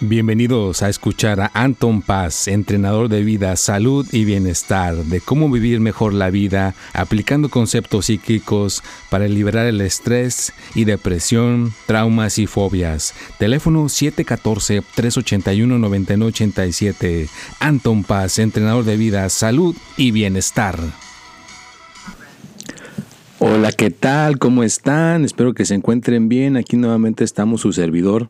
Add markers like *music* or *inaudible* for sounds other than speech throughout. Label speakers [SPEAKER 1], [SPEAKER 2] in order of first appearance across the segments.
[SPEAKER 1] Bienvenidos a escuchar a Anton Paz, entrenador de vida, salud y bienestar, de cómo vivir mejor la vida, aplicando conceptos psíquicos para liberar el estrés y depresión, traumas y fobias. Teléfono 714-381-9987. Anton Paz, entrenador de vida, salud y bienestar. Hola, ¿qué tal? ¿Cómo están? Espero que se encuentren bien. Aquí nuevamente estamos su servidor.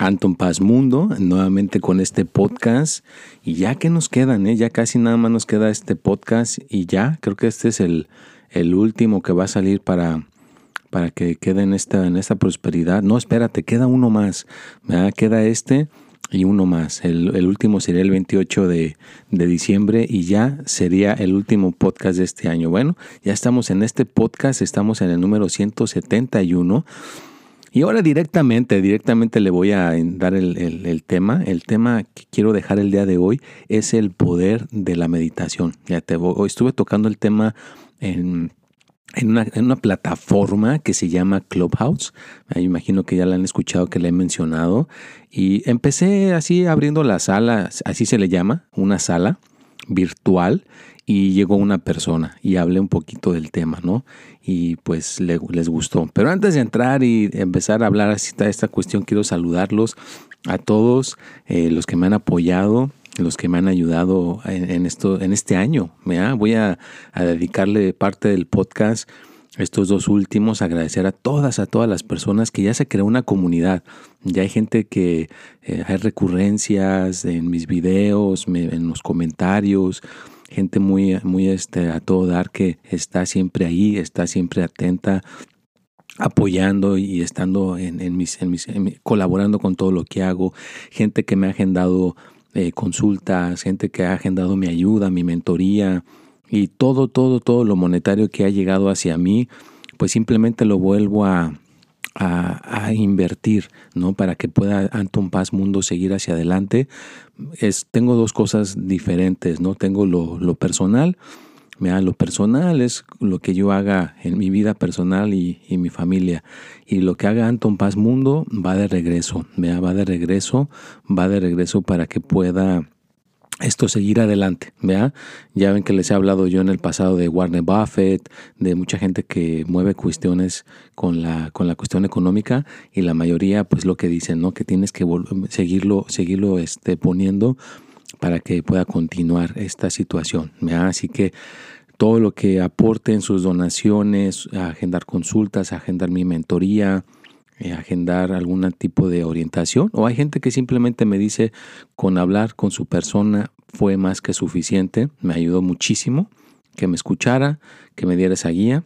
[SPEAKER 1] Anton Paz Mundo, nuevamente con este podcast. Y ya que nos quedan, ¿eh? ya casi nada más nos queda este podcast y ya, creo que este es el, el último que va a salir para, para que quede en esta, en esta prosperidad. No, espérate, queda uno más. Queda este y uno más. El, el último sería el 28 de, de, diciembre y ya sería el último podcast de este año. Bueno, ya estamos en este podcast, estamos en el número 171. Y ahora directamente, directamente le voy a dar el, tema. El tema que quiero dejar el día de hoy es el poder de la meditación. Ya te voy, estuve tocando el tema en, una, en una, plataforma que se llama Clubhouse. Me imagino que ya la han escuchado, que le he mencionado. Y empecé así abriendo la sala, así se le llama, una sala virtual y llegó una persona y hablé un poquito del tema, ¿no? Y pues le, les gustó. Pero antes de entrar y empezar a hablar así de esta cuestión, quiero saludarlos a todos eh, los que me han apoyado, los que me han ayudado en, esto, en este año. Voy a, a dedicarle parte del podcast estos dos últimos, agradecer a todas, a todas las personas que ya se creó una comunidad. Ya hay gente que eh, hay recurrencias en mis videos, me, en los comentarios, gente muy, muy este, a todo dar que está siempre ahí, está siempre atenta, apoyando y estando en, en, mis, en, mis, colaborando con todo lo que hago, gente que me ha agendado eh, consultas, gente que ha agendado mi ayuda, mi mentoría y todo, todo, todo lo monetario que ha llegado hacia mí, pues simplemente lo vuelvo a, a, invertir, ¿no? Para que pueda Anton Paz Mundo seguir hacia adelante. Es, tengo dos cosas diferentes, ¿no? Tengo lo, lo personal, mira, lo personal es lo que yo haga en mi vida personal y, y, mi familia. Y lo que haga Anton Paz Mundo va de regreso, mira, va de regreso, va de regreso para que pueda esto seguir adelante, ¿vea? Ya ven que les he hablado yo en el pasado de Warner Buffett, de mucha gente que mueve cuestiones con la, con la cuestión económica y la mayoría pues lo que dicen, ¿no? Que tienes que seguirlo, seguirlo este, poniendo para que pueda continuar esta situación, ¿vea? Así que todo lo que aporte en sus donaciones, agendar consultas, agendar mi mentoría, agendar algún tipo de orientación o hay gente que simplemente me dice con hablar con su persona fue más que suficiente, me ayudó muchísimo que me escuchara, que me diera esa guía.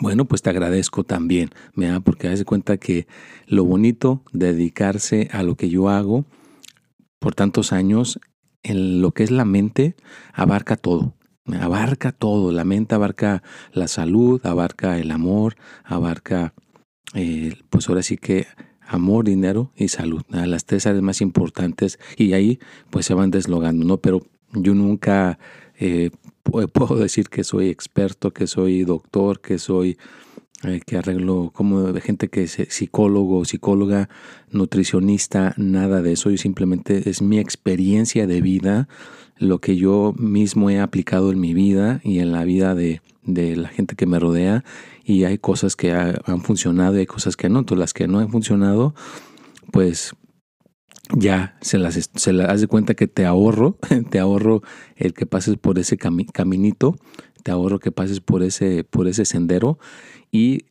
[SPEAKER 1] Bueno, pues te agradezco también, ¿verdad? porque das cuenta que lo bonito de dedicarse a lo que yo hago por tantos años, en lo que es la mente, abarca todo, abarca todo, la mente abarca la salud, abarca el amor, abarca eh, pues ahora sí que amor, dinero y salud, ¿no? las tres áreas más importantes y ahí pues se van deslogando, ¿no? Pero yo nunca eh, puedo decir que soy experto, que soy doctor, que soy eh, que arreglo como de gente que es psicólogo, psicóloga, nutricionista, nada de eso, yo simplemente es mi experiencia de vida, lo que yo mismo he aplicado en mi vida y en la vida de, de la gente que me rodea y hay cosas que ha, han funcionado y hay cosas que no. Entonces, las que no han funcionado, pues ya se las, se las das de cuenta que te ahorro, *laughs* te ahorro el que pases por ese cami caminito, te ahorro que pases por ese, por ese sendero y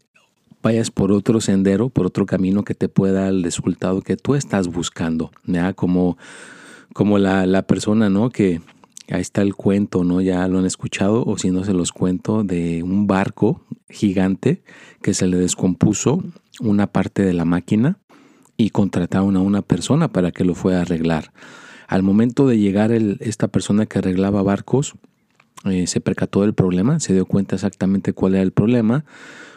[SPEAKER 1] vayas por otro sendero, por otro camino que te pueda dar el resultado que tú estás buscando, ¿ya? Como, como la, la persona, ¿no? Que, Ahí está el cuento, ¿no? Ya lo han escuchado, o si no se los cuento, de un barco gigante que se le descompuso una parte de la máquina y contrataron a una persona para que lo fuera a arreglar. Al momento de llegar el, esta persona que arreglaba barcos, eh, se percató del problema, se dio cuenta exactamente cuál era el problema,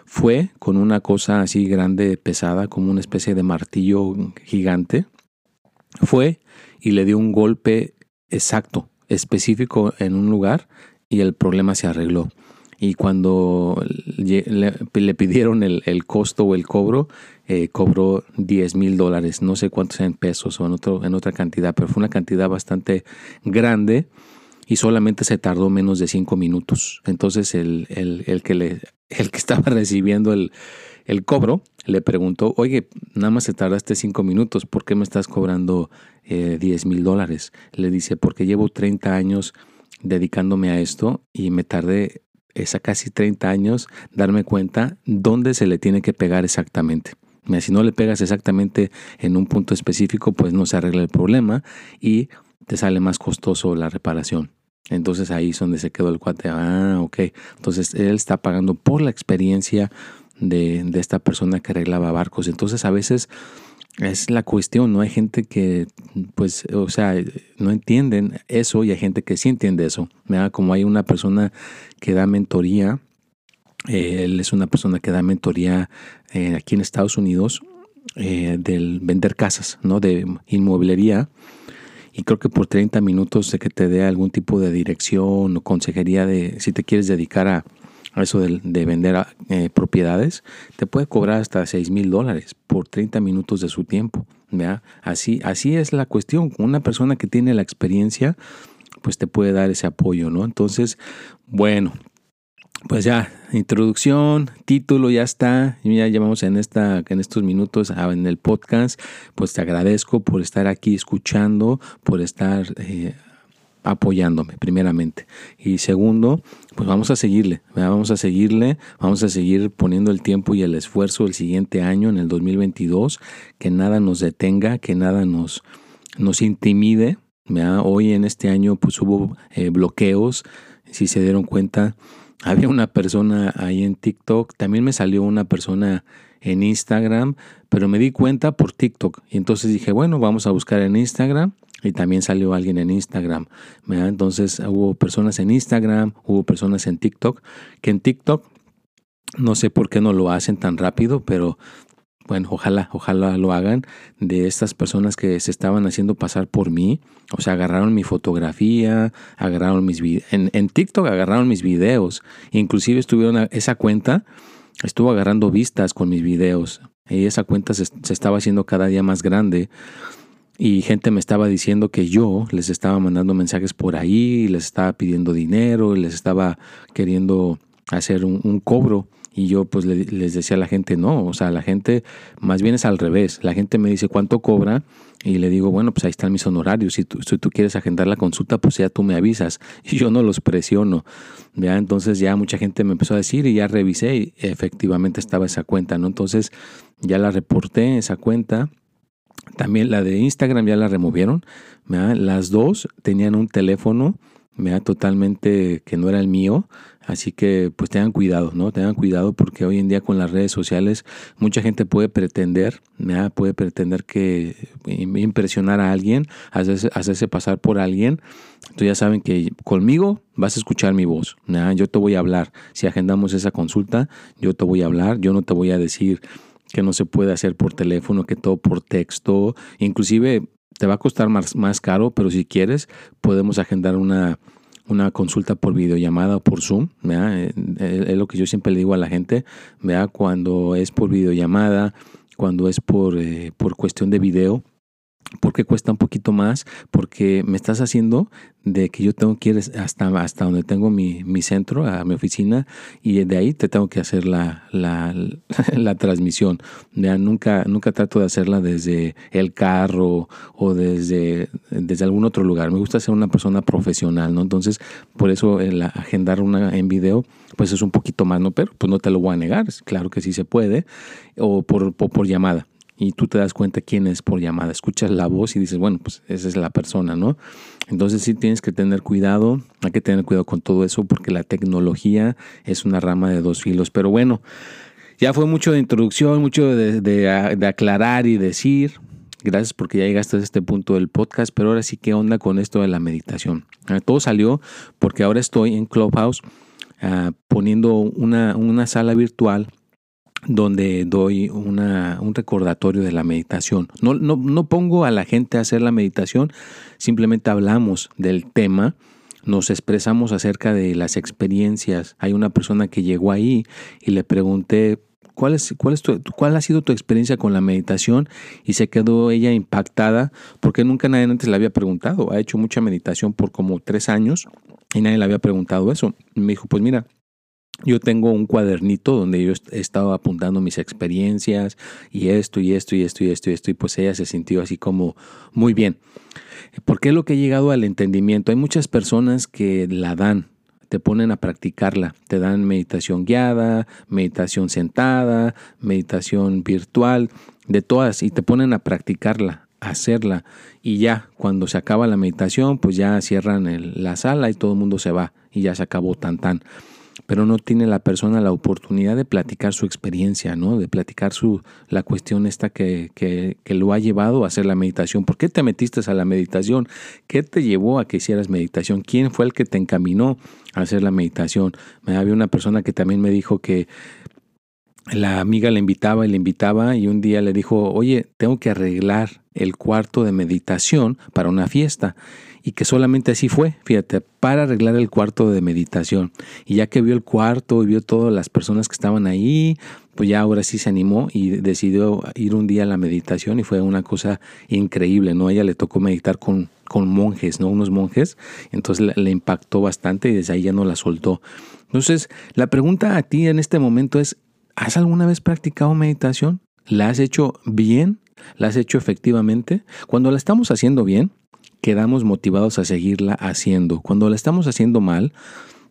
[SPEAKER 1] fue con una cosa así grande, pesada, como una especie de martillo gigante, fue y le dio un golpe exacto específico en un lugar y el problema se arregló. y cuando le, pidieron el, costo o el cobro, eh, cobró 10 mil dólares, no sé cuántos en pesos o en, otra cantidad, pero fue una cantidad bastante grande y solamente se tardó menos de 5 minutos. Entonces el, que, le, el que estaba *laughs* recibiendo el, el cobro le preguntó, oye, nada más se tardaste 5 minutos, ¿por qué me estás cobrando 10 eh, mil dólares? Le dice, porque llevo 30 años dedicándome a esto y me tardé esa casi 30 años darme cuenta dónde se le tiene que pegar exactamente. Si no le pegas exactamente en un punto específico, pues no se arregla el problema y te sale más costoso la reparación. Entonces ahí es donde se quedó el cuate. Ah, ok. Entonces él está pagando por la experiencia de, de esta persona que arreglaba barcos. Entonces a veces es la cuestión, ¿no? Hay gente que, pues, o sea, no entienden eso y hay gente que sí entiende eso. ¿verdad? Como hay una persona que da mentoría, eh, él es una persona que da mentoría eh, aquí en Estados Unidos eh, del vender casas, ¿no? De inmobiliaria. Y creo que por 30 minutos de que te dé algún tipo de dirección o consejería de si te quieres dedicar a, eso de, vender eh, propiedades, te puede cobrar hasta 6 mil dólares por 30 minutos de su tiempo. Así, así es la cuestión. Una persona que tiene la experiencia, pues te puede dar ese apoyo, ¿no? Entonces, bueno, pues ya, introducción, título, ya está. Ya llevamos en, esta, en estos minutos ah, en el podcast. Pues te agradezco por estar aquí escuchando, por estar eh, apoyándome, primeramente. Y segundo, pues vamos a seguirle, vamos a seguirle, vamos a seguir poniendo el tiempo y el esfuerzo el siguiente año, en el 2022, que nada nos detenga, que nada nos, nos intimide. Hoy en este año pues hubo eh, bloqueos, si se dieron cuenta, había una persona ahí en TikTok, también me salió una persona en Instagram, pero me di cuenta por TikTok. Y entonces dije, bueno, vamos a buscar en Instagram y también salió alguien en Instagram. Entonces hubo personas en Instagram, hubo personas en TikTok, que en TikTok no sé por qué no lo hacen tan rápido, pero bueno, ojalá, ojalá lo hagan, de estas personas que se estaban haciendo pasar por mí. O sea, agarraron mi fotografía, agarraron mis videos. En, TikTok agarraron mis videos. Inclusive estuvieron esa cuenta, estuvo agarrando vistas con mis videos. Y esa cuenta se estaba haciendo cada día más grande y gente me estaba diciendo que yo les estaba mandando mensajes por ahí, les estaba pidiendo dinero, les estaba queriendo hacer un, cobro. Y yo pues les decía a la gente, no, o sea, la gente más bien es al revés. La gente me dice cuánto cobra y le digo, bueno, pues ahí están mis honorarios. Si tú, si tú quieres agendar la consulta, pues ya tú me avisas. *laughs* Y yo no los presiono. ¿ya? Entonces ya mucha gente me empezó a decir y ya revisé y efectivamente estaba esa cuenta, ¿no? Entonces ya la reporté, esa cuenta también la de Instagram ya la removieron. Las dos tenían un teléfono totalmente que no era el mío. Así que pues tengan cuidado, ¿no? Tengan cuidado porque hoy en día con las redes sociales mucha gente puede pretender, puede pretender que impresionar a alguien, hacerse, hacerse pasar por alguien. Entonces ya saben que conmigo vas a escuchar mi voz, yo te voy a hablar. Si agendamos esa consulta, yo te voy a hablar, yo no te voy a decir que no se puede hacer por teléfono, que todo por texto, inclusive te va a costar más, más caro, pero si quieres podemos agendar una, una consulta por videollamada o por Zoom. Eh, eh, es lo que yo siempre le digo a la gente, vea cuando es por videollamada, cuando es por, eh, por cuestión de video, porque cuesta un poquito más, porque me estás haciendo de que yo tengo que ir hasta, hasta donde tengo mi, mi centro, a mi oficina, y de ahí te tengo que hacer la, la, *laughs* la transmisión. Nunca, nunca trato de hacerla desde el carro o desde, desde algún otro lugar. Me gusta ser una persona profesional, ¿no? Entonces, por eso el agendar una en video, pues es un poquito más, ¿no? Pero pues no te lo voy a negar, claro que sí se puede, o por, por llamada y tú te das cuenta quién es por llamada. Escuchas la voz y dices, bueno, pues esa es la persona, ¿no? Entonces sí tienes que tener cuidado, hay que tener cuidado con todo eso porque la tecnología es una rama de dos filos. Pero bueno, ya fue mucho de introducción, mucho de, aclarar y decir. Gracias porque ya llegaste a este punto del podcast, pero ahora sí, ¿qué onda con esto de la meditación? Ah, todo salió porque ahora estoy en Clubhouse ah, poniendo una, una sala virtual donde doy una, un recordatorio de la meditación. No, no, no, pongo a la gente a hacer la meditación, simplemente hablamos del tema nos expresamos acerca de las experiencias. Hay una persona que llegó ahí y le pregunté, ¿cuál, cuál, es ¿cuál ha sido tu experiencia con la meditación? Y se quedó ella impactada porque nunca nadie antes le había preguntado. Ha hecho mucha meditación por como tres años y nadie le había preguntado eso. me dijo, pues mira, yo tengo un cuadernito donde yo he estado apuntando mis experiencias y esto y esto y esto y esto y esto y pues ella se sintió así como muy bien. Porque es lo que he llegado al entendimiento. Hay muchas personas que la dan, te ponen a practicarla, te dan meditación guiada, meditación sentada, meditación virtual, de todas, y te ponen a practicarla, hacerla. Y ya, cuando se acaba la meditación, pues ya cierran la sala y todo el mundo se va y ya se acabó tan tan pero no tiene la persona la oportunidad de platicar su experiencia, ¿no? De platicar su, la cuestión esta que, que, que, lo ha llevado a hacer la meditación. ¿Por qué te metiste a la meditación? ¿Qué te llevó a que hicieras meditación? ¿Quién fue el que te encaminó a hacer la meditación? Me había una persona que también me dijo que la amiga le invitaba y le invitaba y un día le dijo, oye, tengo que arreglar el cuarto de meditación para una fiesta y que solamente así fue, fíjate, para arreglar el cuarto de meditación. Y ya que vio el cuarto y vio todas las personas que estaban ahí, pues ya ahora sí se animó y decidió ir un día a la meditación y fue una cosa increíble, ¿no? A ella le tocó meditar con, con monjes, ¿no? Unos monjes, entonces le, le impactó bastante y desde ahí ya no la soltó. Entonces, la pregunta a ti en este momento es, ¿has alguna vez practicado meditación? ¿La has hecho bien? ¿La has hecho efectivamente? Cuando la estamos haciendo bien, quedamos motivados a seguirla haciendo. Cuando la estamos haciendo mal,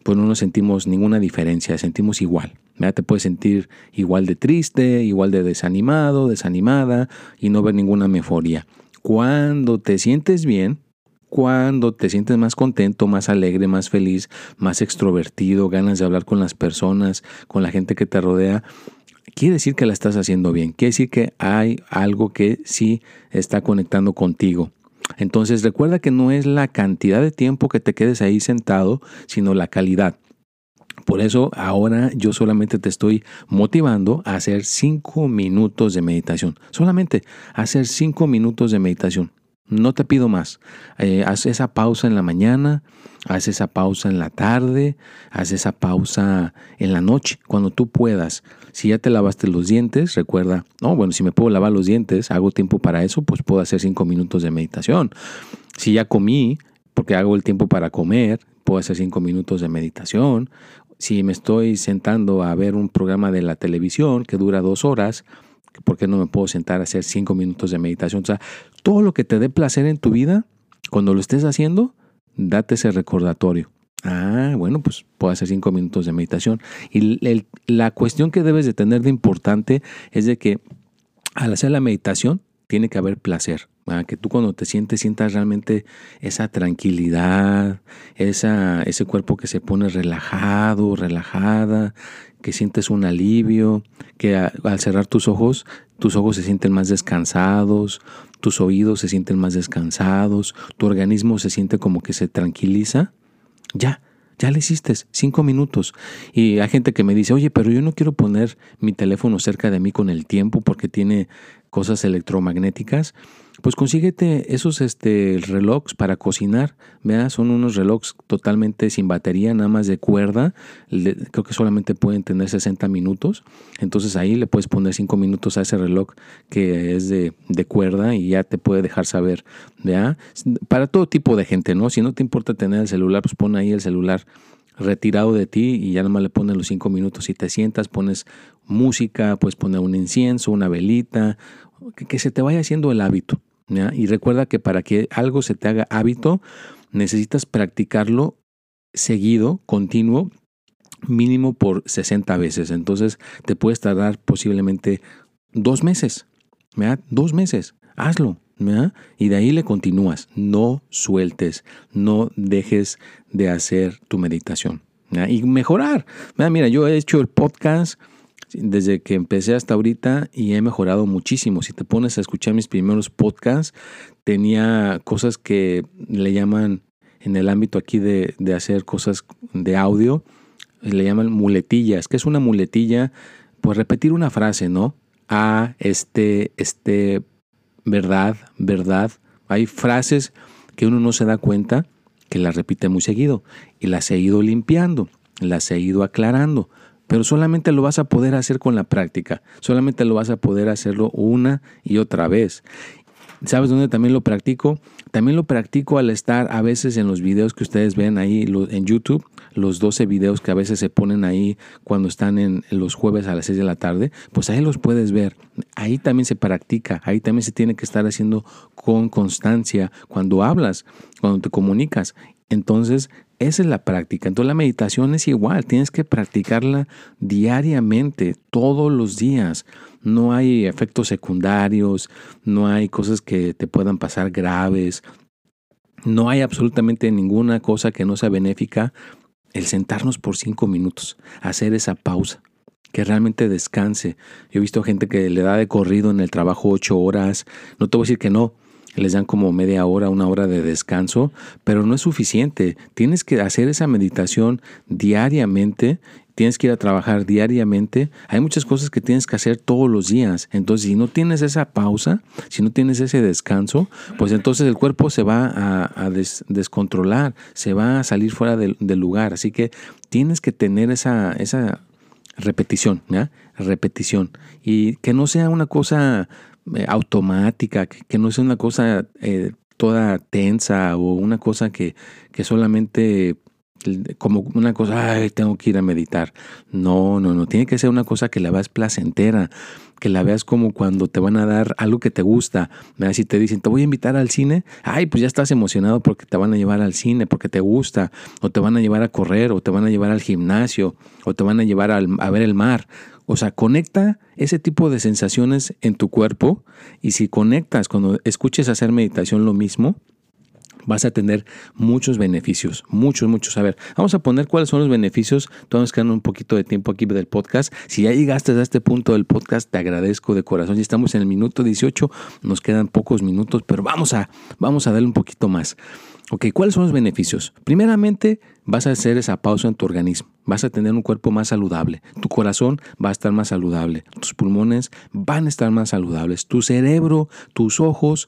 [SPEAKER 1] pues no nos sentimos ninguna diferencia, sentimos igual. Te puedes sentir igual de triste, igual de desanimado, desanimada y no ver ninguna mejoría. Cuando te sientes bien, cuando te sientes más contento, más alegre, más feliz, más extrovertido, ganas de hablar con las personas, con la gente que te rodea, quiere decir que la estás haciendo bien, quiere decir que hay algo que sí está conectando contigo. Entonces recuerda que no es la cantidad de tiempo que te quedes ahí sentado, sino la calidad. Por eso ahora yo solamente te estoy motivando a hacer cinco minutos de meditación. Solamente hacer cinco minutos de meditación. No te pido más. Eh, haz esa pausa en la mañana, haz esa pausa en la tarde, haz esa pausa en la noche, cuando tú puedas. Si ya te lavaste los dientes, recuerda, no, bueno, si me puedo lavar los dientes, hago tiempo para eso, pues puedo hacer cinco minutos de meditación. Si ya comí, porque hago el tiempo para comer, puedo hacer cinco minutos de meditación. Si me estoy sentando a ver un programa de la televisión que dura dos horas, ¿por qué no me puedo sentar a hacer cinco minutos de meditación? O sea, todo lo que te dé placer en tu vida, cuando lo estés haciendo, date ese recordatorio. Ah, bueno, pues puedo hacer cinco minutos de meditación. Y la cuestión que debes de tener de importante es de que al hacer la meditación tiene que haber placer. Que tú cuando te sientes sientas realmente esa tranquilidad, esa, ese cuerpo que se pone relajado, relajada, que sientes un alivio, que al cerrar tus ojos, tus ojos se sienten más descansados, tus oídos se sienten más descansados, tu organismo se siente como que se tranquiliza. Ya, ya le hiciste cinco minutos. Y hay gente que me dice, oye, pero yo no quiero poner mi teléfono cerca de mí con el tiempo porque tiene cosas electromagnéticas pues consíguete esos este, relojes para cocinar. ¿verdad? Son unos relojes totalmente sin batería, nada más de cuerda. creo que solamente pueden tener 60 minutos. Entonces ahí le puedes poner 5 minutos a ese reloj que es de, de cuerda y ya te puede dejar saber. ¿verdad? Para todo tipo de gente, ¿no? Si no te importa tener el celular, pues pon ahí el celular retirado de ti y ya nada más le pones los 5 minutos y te sientas, pones música, puedes poner un incienso, una velita, que se te vaya haciendo el hábito. Y recuerda que para que algo se te haga hábito, necesitas practicarlo seguido, continuo, mínimo por 60 veces. Entonces te puedes tardar posiblemente dos meses. Dos meses. Hazlo. Y de ahí le continúas. No sueltes. No dejes de hacer tu meditación. Y mejorar. Mira, yo he hecho el podcast desde que empecé hasta ahorita y he mejorado muchísimo. Si te pones a escuchar mis primeros podcasts, tenía cosas que le llaman en el ámbito aquí de, hacer cosas de audio, le llaman muletillas. ¿Qué es una muletilla? Pues repetir una frase, ¿no? Ah, este, este, verdad, verdad. Hay frases que uno no se da cuenta que las repite muy seguido y las he ido limpiando, las he ido aclarando. Pero solamente lo vas a poder hacer con la práctica, solamente lo vas a poder hacerlo una y otra vez. ¿Sabes dónde también lo practico? También lo practico al estar a veces en los videos que ustedes ven ahí en YouTube, los 12 videos que a veces se ponen ahí cuando están en los jueves a las 6 de la tarde, pues ahí los puedes ver. Ahí también se practica, ahí también se tiene que estar haciendo con constancia cuando hablas, cuando te comunicas. Entonces, esa es la práctica. Entonces la meditación es igual, tienes que practicarla diariamente, todos los días. No hay efectos secundarios, no hay cosas que te puedan pasar graves, no hay absolutamente ninguna cosa que no sea benéfica. El sentarnos por cinco minutos, hacer esa pausa, que realmente descanse. Yo he visto gente que le da de corrido en el trabajo ocho horas. No te voy a decir que no, les dan como media hora, una hora de descanso, pero no es suficiente. Tienes que hacer esa meditación diariamente, tienes que ir a trabajar diariamente. Hay muchas cosas que tienes que hacer todos los días. Entonces, si no tienes esa pausa, si no tienes ese descanso, pues entonces el cuerpo se va a, descontrolar, se va a salir fuera del, lugar. Así que tienes que tener esa, esa repetición, ¿ya? Repetición. Y que no sea una cosa eh, automática, que, no sea una cosa eh, toda tensa o una cosa que, que solamente como una cosa, ay, tengo que ir a meditar. No, no, no, tiene que ser una cosa que la veas placentera, que la veas como cuando te van a dar algo que te gusta. Si te dicen, te voy a invitar al cine, ay, pues ya estás emocionado porque te van a llevar al cine, porque te gusta, o te van a llevar a correr, o te van a llevar al gimnasio, o te van a llevar a ver el mar. O sea, conecta ese tipo de sensaciones en tu cuerpo y si conectas cuando escuches hacer meditación lo mismo, vas a tener muchos beneficios, muchos, muchos. A ver, vamos a poner cuáles son los beneficios. Todavía nos un poquito de tiempo aquí del podcast. Si ya llegaste a este punto del podcast, te agradezco de corazón. Ya estamos en el minuto 18, nos quedan pocos minutos, pero vamos a, vamos a darle un poquito más. Ok, ¿cuáles son los beneficios? Primeramente, vas a hacer esa pausa en tu organismo. Vas a tener un cuerpo más saludable. Tu corazón va a estar más saludable. Tus pulmones van a estar más saludables. Tu cerebro, tus ojos,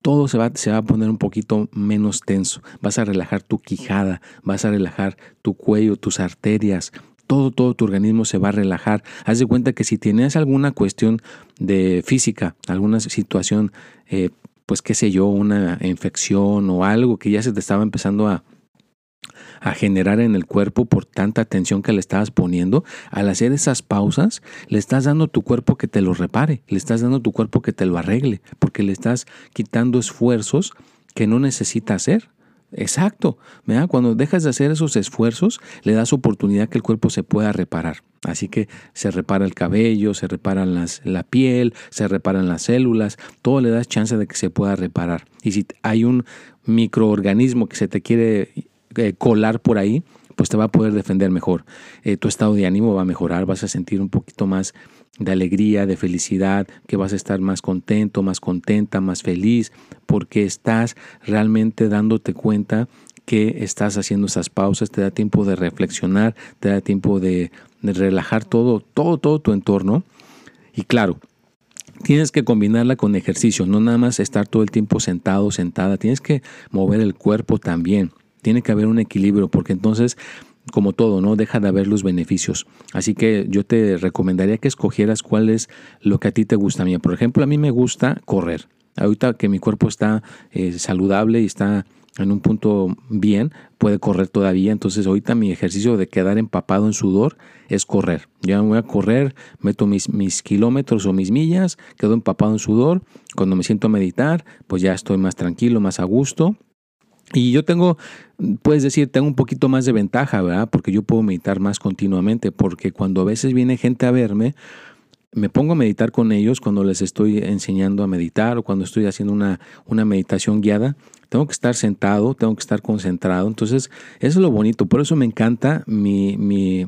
[SPEAKER 1] todo se va, a poner un poquito menos tenso. Vas a relajar tu quijada, vas a relajar tu cuello, tus arterias, todo, todo tu organismo se va a relajar. Haz de cuenta que si tienes alguna cuestión de física, alguna situación eh, pues qué sé yo, una infección o algo que ya se te estaba empezando a, a generar en el cuerpo por tanta atención que le estabas poniendo, al hacer esas pausas, le estás dando a tu cuerpo que te lo repare, le estás dando a tu cuerpo que te lo arregle, porque le estás quitando esfuerzos que no necesita hacer. Exacto. Cuando dejas de hacer esos esfuerzos, le das oportunidad que el cuerpo se pueda reparar. Así que se repara el cabello, se repara las, la piel, se reparan las células, todo le das chance de que se pueda reparar. Y si hay un microorganismo que se te quiere eh, colar por ahí, pues te va a poder defender mejor. Eh, tu estado de ánimo va a mejorar, vas a sentir un poquito más de alegría, de felicidad, que vas a estar más contento, más contenta, más feliz, porque estás realmente dándote cuenta que estás haciendo esas pausas, te da tiempo de reflexionar, te da tiempo de, relajar todo, todo, todo tu entorno. Y claro, tienes que combinarla con ejercicio, no nada más estar todo el tiempo sentado, sentada, tienes que mover el cuerpo también. Tiene que haber un equilibrio, porque entonces como todo, ¿no? Deja de haber los beneficios. Así que yo te recomendaría que escogieras cuál es lo que a ti te gusta. A mí, por ejemplo, a mí me gusta correr. Ahorita que mi cuerpo está eh, saludable y está en un punto bien, puede correr todavía. Entonces ahorita mi ejercicio de quedar empapado en sudor es correr. Ya voy a correr, meto mis, mis kilómetros o mis millas, quedo empapado en sudor. Cuando me siento a meditar, pues ya estoy más tranquilo, más a gusto. Y yo tengo, puedes decir, tengo un poquito más de ventaja, ¿verdad? Porque yo puedo meditar más continuamente, porque cuando a veces viene gente a verme, me pongo a meditar con ellos cuando les estoy enseñando a meditar o cuando estoy haciendo una, una meditación guiada. Tengo que estar sentado, tengo que estar concentrado. Entonces, eso es lo bonito. Por eso me encanta mi, mi,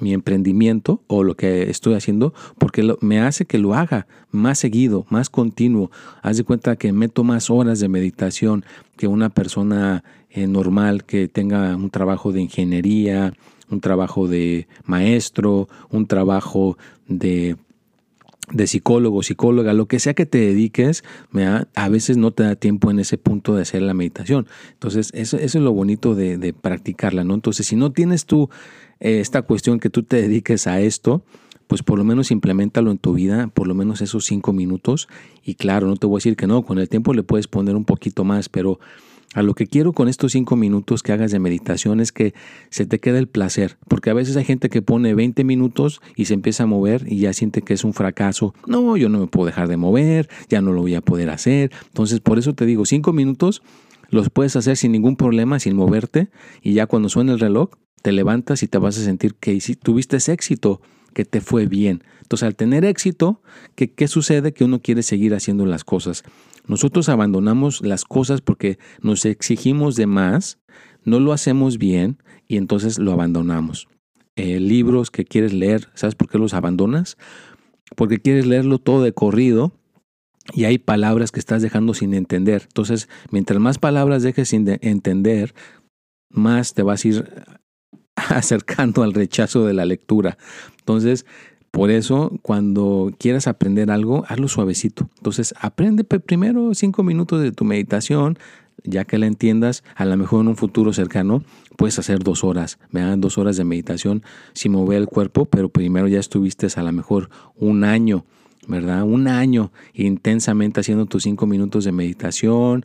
[SPEAKER 1] mi emprendimiento o lo que estoy haciendo porque me hace que lo haga más seguido, más continuo. Haz de cuenta que meto más horas de meditación que una persona eh, normal que tenga un trabajo de ingeniería, un trabajo de maestro, un trabajo de de psicólogo, psicóloga, lo que sea que te dediques, a veces no te da tiempo en ese punto de hacer la meditación. Entonces, eso, es lo bonito de, practicarla, ¿no? Entonces, si no tienes tú eh, esta cuestión que tú te dediques a esto, pues por lo menos implementalo en tu vida, por lo menos esos cinco minutos. Y claro, no te voy a decir que no, con el tiempo le puedes poner un poquito más, pero a lo que quiero con estos cinco minutos que hagas de meditación es que se te quede el placer, porque a veces hay gente que pone 20 minutos y se empieza a mover y ya siente que es un fracaso. No, yo no me puedo dejar de mover, ya no lo voy a poder hacer. Entonces, por eso te digo, cinco minutos los puedes hacer sin ningún problema, sin moverte, y ya cuando suene el reloj, te levantas y te vas a sentir que tuviste ese éxito, que te fue bien. Entonces, al tener éxito, ¿qué, ¿qué sucede? Que uno quiere seguir haciendo las cosas. Nosotros abandonamos las cosas porque nos exigimos de más, no lo hacemos bien y entonces lo abandonamos. Eh, libros que quieres leer, ¿sabes por qué los abandonas? Porque quieres leerlo todo de corrido y hay palabras que estás dejando sin entender. Entonces, mientras más palabras dejes sin entender, más te vas a ir *laughs* acercando al rechazo de la lectura. Entonces, por eso, cuando quieras aprender algo, hazlo suavecito. Entonces, aprende primero cinco minutos de tu meditación, ya que la entiendas, a lo mejor en un futuro cercano puedes hacer dos horas, dan dos horas de meditación sin mover el cuerpo, pero primero ya estuviste a lo mejor un año, ¿verdad? Un año intensamente haciendo tus cinco minutos de meditación.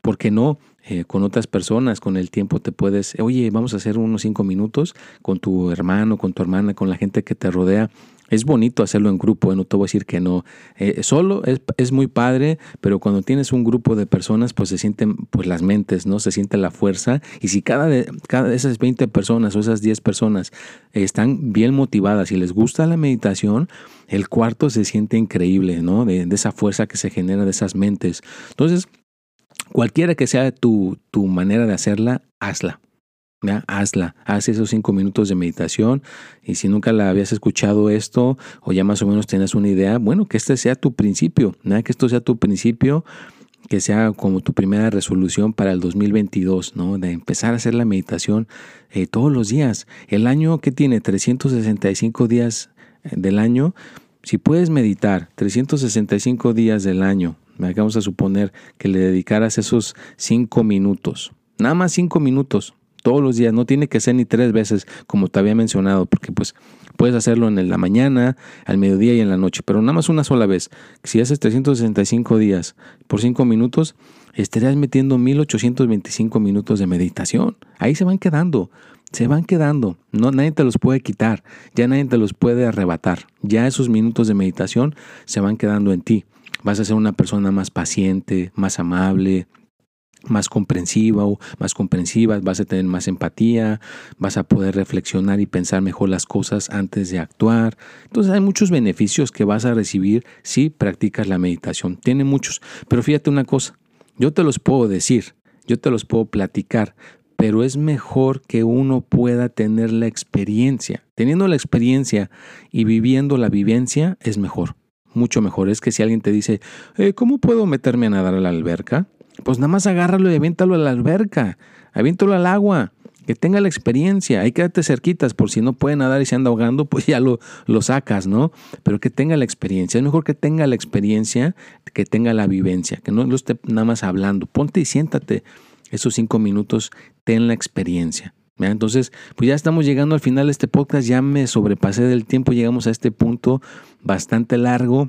[SPEAKER 1] ¿Por qué no? Eh, con otras personas, con el tiempo te puedes, oye, vamos a hacer unos cinco minutos con tu hermano, con tu hermana, con la gente que te rodea. Es bonito hacerlo en grupo, eh, no te voy a decir que no. Eh, solo es, es, muy padre, pero cuando tienes un grupo de personas, pues se sienten pues las mentes, ¿no? Se siente la fuerza. Y si cada de, cada de esas 20 personas o esas 10 personas están bien motivadas y les gusta la meditación, el cuarto se siente increíble, ¿no? De, de esa fuerza que se genera de esas mentes. Entonces, Cualquiera que sea tu, tu manera de hacerla, hazla. Hazla, haz esos cinco minutos de meditación y si nunca la habías escuchado esto o ya más o menos tienes una idea, bueno, que este sea tu principio, ¿ya? que esto sea tu principio, que sea como tu primera resolución para el 2022, ¿no? de empezar a hacer la meditación eh, todos los días. El año que tiene 365 días eh, del año, si puedes meditar 365 días del año Vamos a suponer que le dedicaras esos cinco minutos, nada más cinco minutos todos los días, no tiene que ser ni tres veces como te había mencionado, porque pues puedes hacerlo en la mañana, al mediodía y en la noche, pero nada más una sola vez. Si haces 365 días por cinco minutos, estarías metiendo 1825 minutos de meditación. Ahí se van quedando, se van quedando. No, nadie te los puede quitar, ya nadie te los puede arrebatar. Ya esos minutos de meditación se van quedando en ti vas a ser una persona más paciente, más amable, más comprensiva o más comprensiva, vas a tener más empatía, vas a poder reflexionar y pensar mejor las cosas antes de actuar. Entonces hay muchos beneficios que vas a recibir si practicas la meditación. Tiene muchos, pero fíjate una cosa, yo te los puedo decir, yo te los puedo platicar, pero es mejor que uno pueda tener la experiencia. Teniendo la experiencia y viviendo la vivencia es mejor mucho mejor. Es que si alguien te dice, eh, ¿cómo puedo meterme a nadar a la alberca? Pues nada más agárralo y aviéntalo a la alberca, aviéntalo al agua, que tenga la experiencia, ahí quédate cerquitas, por si no puede nadar y se anda ahogando, *laughs* pues ya lo, lo sacas, ¿no? Pero que tenga la experiencia, es mejor que tenga la experiencia, que tenga la vivencia, que no lo esté nada más hablando, ponte y siéntate esos cinco minutos, ten la experiencia. Entonces, pues ya estamos llegando al final de este podcast, ya me sobrepasé del tiempo, llegamos a este punto bastante largo.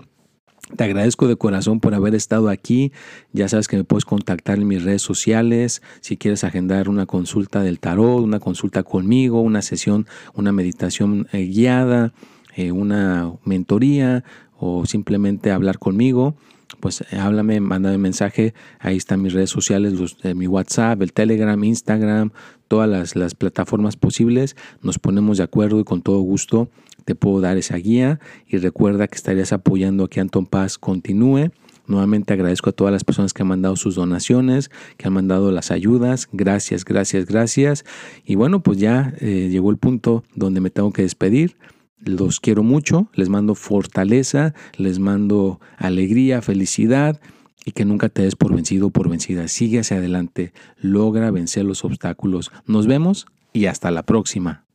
[SPEAKER 1] Te agradezco de corazón por haber estado aquí. Ya sabes que me puedes contactar en mis redes sociales. Si quieres agendar una consulta del tarot, una consulta conmigo, una sesión, una meditación eh, guiada, eh, una mentoría o simplemente hablar conmigo, pues eh, háblame, mándame mensaje. Ahí están mis redes sociales, mi WhatsApp, el Telegram, Instagram, todas las, las plataformas posibles. Nos ponemos de acuerdo y con todo gusto te puedo dar esa guía. Y recuerda que estarías apoyando a que Anton Paz continúe. Nuevamente agradezco a todas las personas que han mandado sus donaciones, que han mandado las ayudas. Gracias, gracias, gracias. Y bueno, pues ya eh, llegó el punto donde me tengo que despedir los quiero mucho, les mando fortaleza, les mando alegría, felicidad y que nunca te des por vencido o por vencida. Sigue hacia adelante, logra vencer los obstáculos. Nos vemos y hasta la próxima.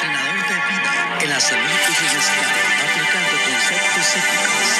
[SPEAKER 2] Entrenador de vida en